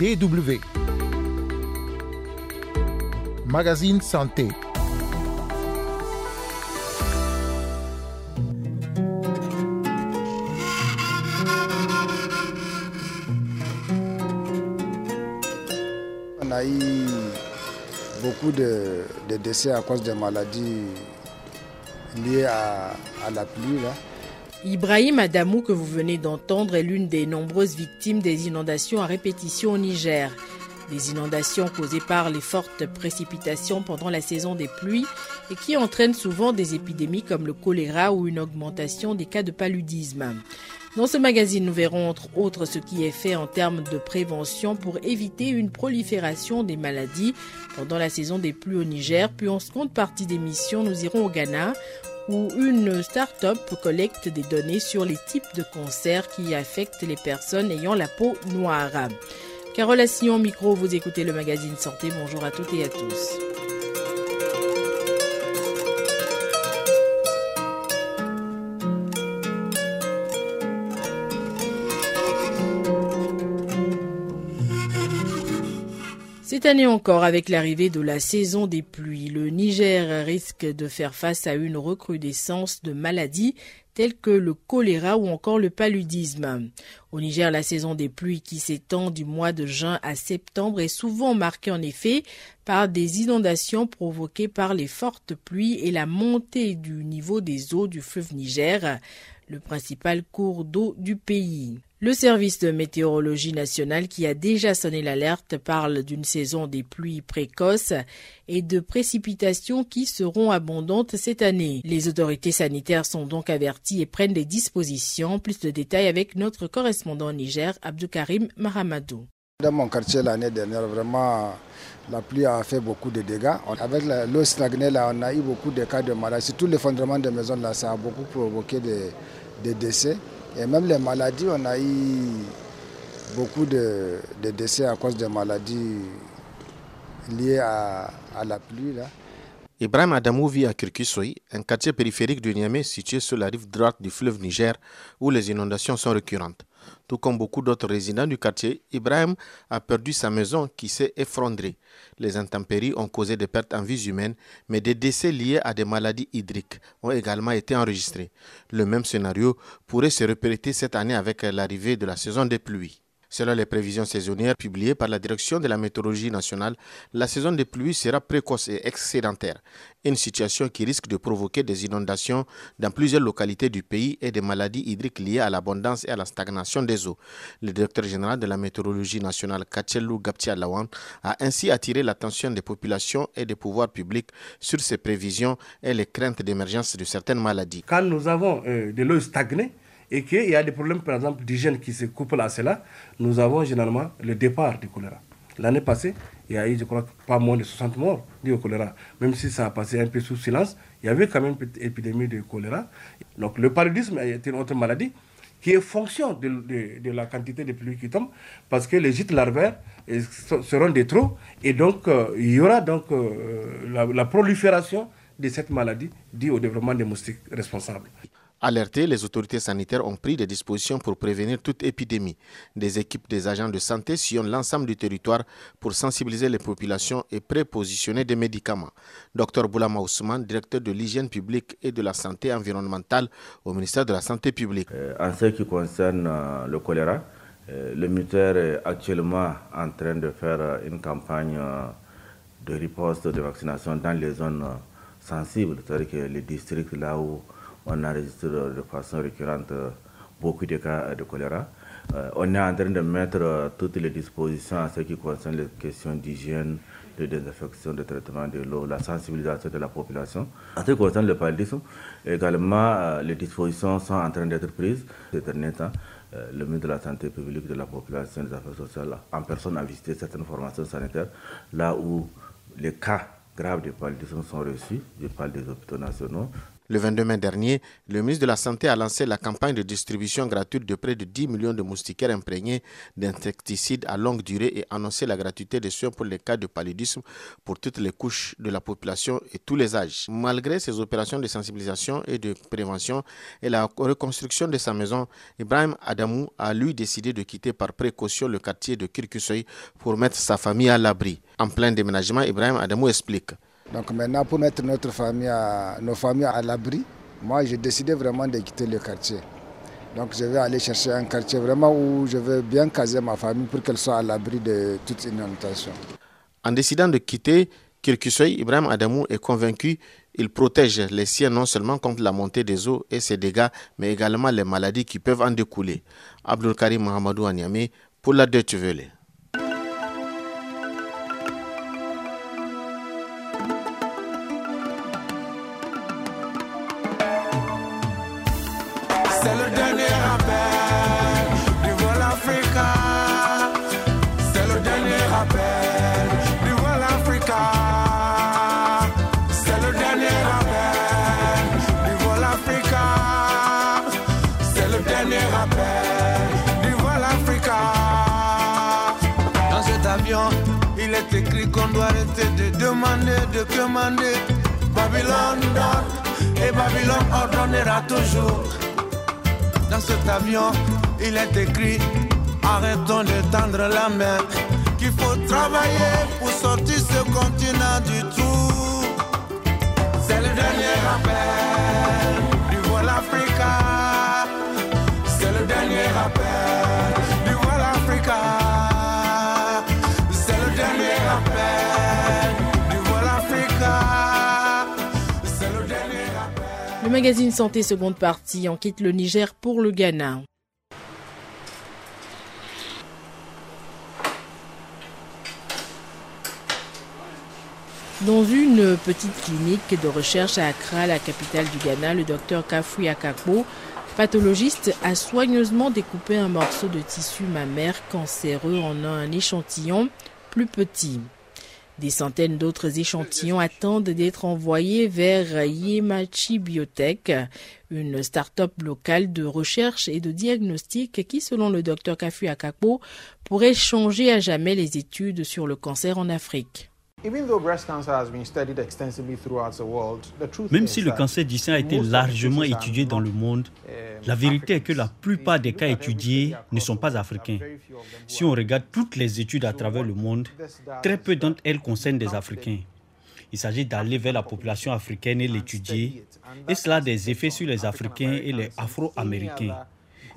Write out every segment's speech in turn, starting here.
DW. Magazine Santé. On a eu beaucoup de, décès à cause des maladies liées à, la pluie. Ibrahim Adamou, que vous venez d'entendre, est l'une des nombreuses victimes des inondations à répétition au Niger. Des inondations causées par les fortes précipitations pendant la saison des pluies et qui entraînent souvent des épidémies comme le choléra ou une augmentation des cas de paludisme. Dans ce magazine, nous verrons entre autres ce qui est fait en termes de prévention pour éviter une prolifération des maladies pendant la saison des pluies au Niger. Puis en seconde partie d'émission, nous irons au Ghana où une start-up collecte des données sur les types de cancers qui affectent les personnes ayant la peau noire. Carole Assillon, micro, vous écoutez le magazine Santé. Bonjour à toutes et à tous. Cette année encore, avec l'arrivée de la saison des pluies, le Niger risque de faire face à une recrudescence de maladies telles que le choléra ou encore le paludisme. Au Niger, la saison des pluies qui s'étend du mois de juin à septembre est souvent marquée en effet par des inondations provoquées par les fortes pluies et la montée du niveau des eaux du fleuve Niger, le principal cours d'eau du pays. Le service de météorologie nationale qui a déjà sonné l'alerte parle d'une saison des pluies précoces et de précipitations qui seront abondantes cette année. Les autorités sanitaires sont donc averties et prennent des dispositions. Plus de détails avec notre correspondant au Niger, Abdoukarim Mahamadou. Dans mon quartier l'année dernière, vraiment, la pluie a fait beaucoup de dégâts. Avec l'eau stagnée, là, on a eu beaucoup de cas de maladies. Tout l'effondrement des maisons, là, ça a beaucoup provoqué des, des décès. Et même les maladies, on a eu beaucoup de, de décès à cause des maladies liées à, la pluie. Là. Ibrahim Adamou vit à Kirkisoy, un quartier périphérique de Niamey situé sur la rive droite du fleuve Niger, où les inondations sont récurrentes. Tout comme beaucoup d'autres résidents du quartier, Ibrahim a perdu sa maison qui s'est effondrée. Les intempéries ont causé des pertes en vies humaines, mais des décès liés à des maladies hydriques ont également été enregistrés. Le même scénario pourrait se répéter cette année avec l'arrivée de la saison des pluies. Selon les prévisions saisonnières publiées par la Direction de la météorologie nationale, la saison des pluies sera précoce et excédentaire, une situation qui risque de provoquer des inondations dans plusieurs localités du pays et des maladies hydriques liées à l'abondance et à la stagnation des eaux. Le directeur général de la météorologie nationale, Kachelou Gaptia Lawan, a ainsi attiré l'attention des populations et des pouvoirs publics sur ces prévisions et les craintes d'émergence de certaines maladies. Quand nous avons euh, de l'eau stagnée, et qu'il y a des problèmes, par exemple, d'hygiène qui se couplent à cela, nous avons généralement le départ du choléra. L'année passée, il y a eu, je crois, pas moins de 60 morts dus au choléra. Même si ça a passé un peu sous silence, il y avait quand même une épidémie de choléra. Donc le paludisme est une autre maladie qui est fonction de, la quantité de pluie qui tombe, parce que les gîtes larvaires seront des trous, et donc euh, il y aura donc euh, la, la prolifération de cette maladie due au développement des moustiques responsables. Alertés, les autorités sanitaires ont pris des dispositions pour prévenir toute épidémie. Des équipes des agents de santé sillonnent l'ensemble du territoire pour sensibiliser les populations et prépositionner des médicaments. Dr Boulama Ousmane, directeur de l'hygiène publique et de la santé environnementale au ministère de la Santé publique. Euh, en ce qui concerne euh, le choléra, euh, le ministère est actuellement en train de faire une campagne de riposte de vaccination dans les zones sensibles, c'est-à-dire que les districts là où on enregistre de façon récurrente beaucoup de cas de choléra. Euh, on est en train de mettre euh, toutes les dispositions en ce qui concerne les questions d'hygiène, de désinfection, de traitement de l'eau, la sensibilisation de la population. En ce qui concerne le paludisme, également, euh, les dispositions sont en train d'être prises ces derniers temps. le ministre de la Santé publique, de la population des affaires sociales, en personne, a visité certaines formations sanitaires, là où les cas graves de paludisme sont reçus. Je parle des hôpitaux nationaux, Le 22 mai dernier, le ministre de la Santé a lancé la campagne de distribution gratuite de près de 10 millions de moustiquaires imprégnés d'insecticides à longue durée et annoncé la gratuité des soins pour les cas de paludisme pour toutes les couches de la population et tous les âges. Malgré ces opérations de sensibilisation et de prévention et la reconstruction de sa maison, Ibrahim Adamou a lui décidé de quitter par précaution le quartier de Kirkusoy pour mettre sa famille à l'abri. En plein déménagement, Ibrahim Adamou explique. Donc maintenant, pour mettre notre famille nos familles à l'abri, moi j'ai décidé vraiment de quitter le quartier. Donc je vais aller chercher un quartier vraiment où je vais bien caser ma famille pour qu'elle soit à l'abri de toute inondation. En décidant de quitter Kirkusoy, Ibrahim Adamou est convaincu il protège les siens non seulement contre la montée des eaux et ses dégâts, mais également les maladies qui peuvent en découler. Abdul Karim Mohamedou Aniamé pour la Deutsche Welle. De commander. Babylone dort et Babylone ordonnera toujours. Dans cet avion, il est écrit Arrêtons de tendre la main. Qu'il faut travailler pour sortir ce continent du trou. C'est le dernier rappel Le magazine Santé seconde partie en quitte le Niger pour le Ghana. Dans une petite clinique de recherche à Accra, la capitale du Ghana, le docteur Kafui Akakbo, pathologiste, a soigneusement découpé un morceau de tissu mammaire cancéreux en un échantillon plus petit. Des centaines d'autres échantillons attendent d'être envoyés vers Yemachi Biotech, une start-up locale de recherche et de diagnostic qui, selon le docteur Kafu Akakpo, pourrait changer à jamais les études sur le cancer en Afrique. Même si le cancer du sein a été largement étudié dans le monde, la vérité est que la plupart des cas étudiés ne sont pas africains. Si on regarde toutes les études à travers le monde, très peu d'entre elles concernent des Africains. Il s'agit d'aller vers la population africaine et l'étudier, et cela a des effets sur les Africains et les Afro-Américains,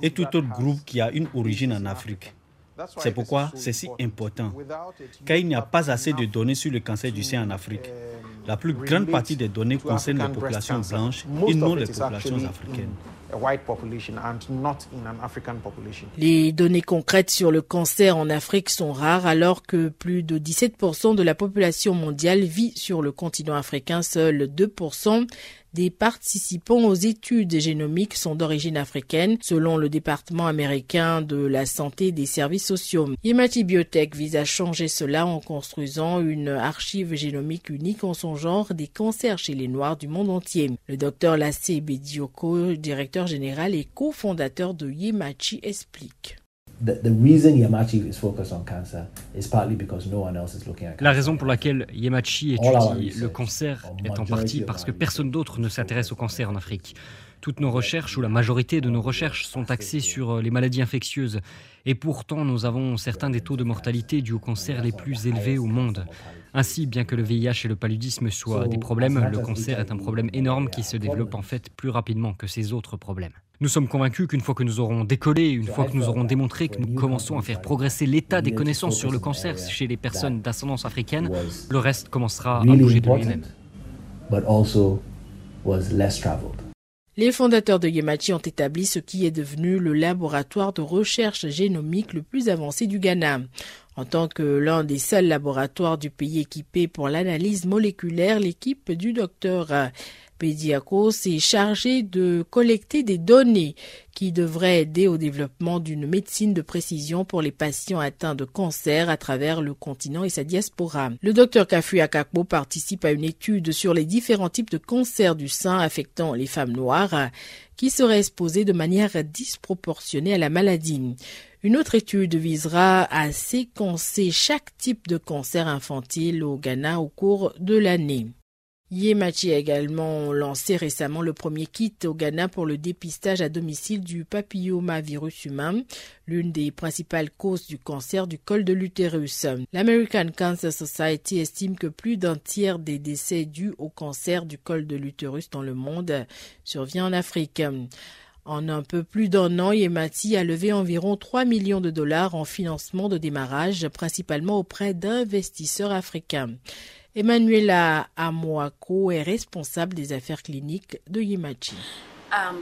et tout autre groupe qui a une origine en Afrique. C'est pourquoi c'est si important, car il n'y a pas assez de données sur le cancer du sein en Afrique. La plus grande partie des données concernent les populations blanches et non les populations africaines. Les données concrètes sur le cancer en Afrique sont rares alors que plus de 17% de la population mondiale vit sur le continent africain, seuls 2% des participants aux études génomiques sont d'origine africaine, selon le département américain de la santé et des services sociaux. Yemati Biotech vise à changer cela en construisant une archive génomique unique en son genre des cancers chez les Noirs du monde entier. Le docteur Lassé Bedioko, directeur général et cofondateur de Yemachi, explique. La raison pour laquelle Yemachi étudie le cancer est en partie parce que personne d'autre ne s'intéresse au cancer en Afrique. Toutes nos recherches, ou la majorité de nos recherches, sont axées sur euh, les maladies infectieuses. Et pourtant, nous avons certains des taux de mortalité dus au cancer les plus élevés au monde. Ainsi, bien que le VIH et le paludisme soient des problèmes, le cancer est un problème énorme qui se développe en fait plus rapidement que ces autres problèmes. Nous sommes convaincus qu'une fois que nous aurons décollé, une fois que nous aurons démontré que nous commençons à faire progresser l'état des connaissances sur le cancer chez les personnes d'ascendance africaine, le reste commencera à bouger de lui-même. Les fondateurs de Yemachi ont établi ce qui est devenu le laboratoire de recherche génomique le plus avancé du Ghana. En tant que l'un des seuls laboratoires du pays équipés pour l'analyse moléculaire, l'équipe du docteur Pediacos est chargé de collecter des données qui devraient aider au développement d'une médecine de précision pour les patients atteints de cancer à travers le continent et sa diaspora. Le docteur Kafu Akakbo participe à une étude sur les différents types de cancers du sein affectant les femmes noires qui seraient exposées de manière disproportionnée à la maladie. Une autre étude visera à séquencer chaque type de cancer infantile au Ghana au cours de l'année. Yemachi a également lancé récemment le premier kit au Ghana pour le dépistage à domicile du papillomavirus humain, l'une des principales causes du cancer du col de l'utérus. L'American Cancer Society estime que plus d'un tiers des décès dus au cancer du col de l'utérus dans le monde survient en Afrique. En un peu plus d'un an, Yemati a levé environ 3 millions de dollars en financement de démarrage, principalement auprès d'investisseurs africains. Emmanuela Amoako est responsable des affaires cliniques de Yimachi. Um,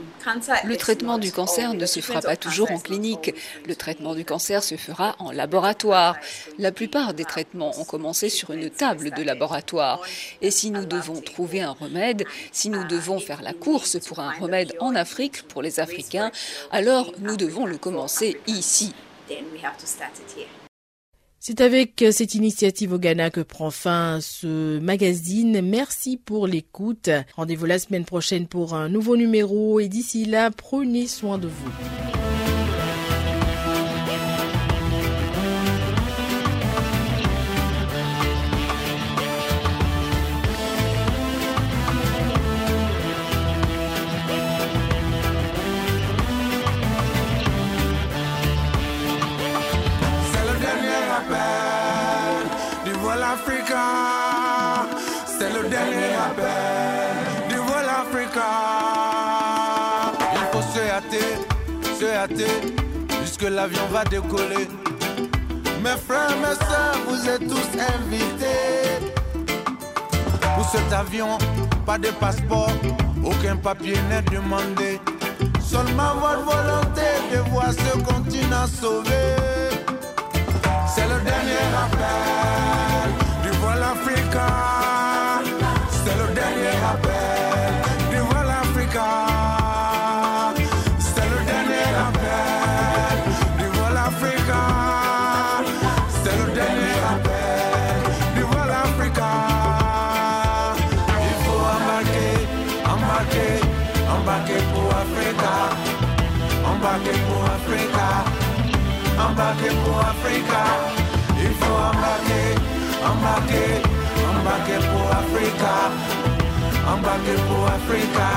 le traitement du cancer ne se fera pas toujours en clinique. Le traitement du cancer se fera en laboratoire. La plupart des traitements ont commencé sur une table de laboratoire. Et si nous devons trouver un remède, si nous devons faire la course pour un remède en Afrique pour les Africains, alors nous devons le commencer ici. C'est avec cette initiative au Ghana que prend fin ce magazine. Merci pour l'écoute. Rendez-vous la semaine prochaine pour un nouveau numéro et d'ici là, prenez soin de vous. Puisque l'avion va décoller. Mes frères, mes soeurs, vous êtes tous invités. Pour cet avion, pas de passeport, aucun papier n'est demandé. Seulement votre volonté de voir ce continent sauvé. C'est le dernier appel embarquer pour Africa. Embarqué pour Africa, embarqué pour Africa. Il faut embarquer, embarquer, embarquer pour Africa. Embarquer pour Africa.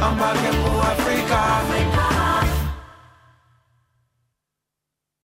Embarquer pour Africa. Africa.